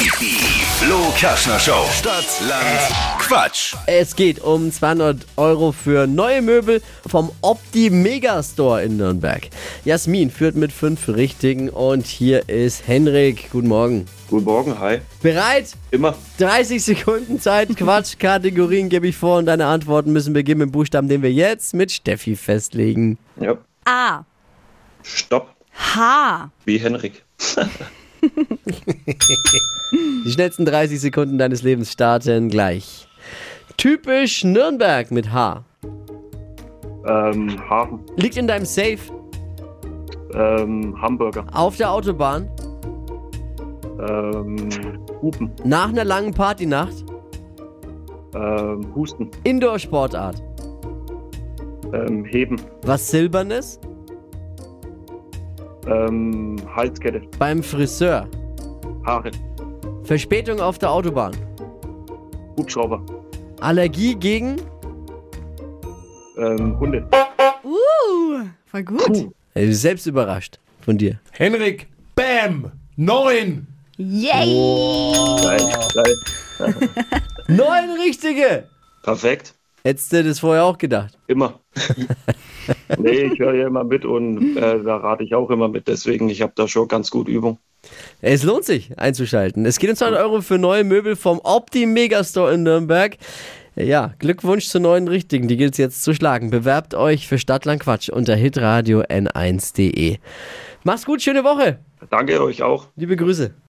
Die Flo Kaschner Show. Stadt, Land, Quatsch. Es geht um 200 Euro für neue Möbel vom Opti Megastore in Nürnberg. Jasmin führt mit fünf Richtigen und hier ist Henrik. Guten Morgen. Guten Morgen, hi. Bereit? Immer. 30 Sekunden Zeit. Quatsch, Kategorien gebe ich vor und deine Antworten müssen beginnen mit dem Buchstaben, den wir jetzt mit Steffi festlegen. Ja. A. Stopp. H. Wie Henrik. Die schnellsten 30 Sekunden deines Lebens starten gleich. Typisch Nürnberg mit H. Ähm, Hafen. Liegt in deinem Safe. Ähm, Hamburger. Auf der Autobahn. Ähm, Hupen. Nach einer langen Partynacht. Ähm, Husten. Indoor-Sportart. Ähm, Heben. Was Silbernes. Ähm, Halskette. Beim Friseur. Haare. Verspätung auf der Autobahn. Hubschrauber. Allergie gegen. Ähm, Hunde. Uh, voll gut. Ey, selbst überrascht von dir. Henrik, Bam, neun. Yay! Geil, geil. Neun richtige! Perfekt. Hättest du das vorher auch gedacht? Immer. nee, ich höre ja immer mit und äh, da rate ich auch immer mit. Deswegen, ich habe da schon ganz gut Übung. Es lohnt sich einzuschalten. Es geht um 200 Euro für neue Möbel vom Opti Megastore in Nürnberg. Ja, Glückwunsch zu neuen Richtigen. Die gilt es jetzt zu schlagen. Bewerbt euch für Stadtland Quatsch unter hitradio n1.de. Mach's gut, schöne Woche. Danke euch auch. Liebe Grüße.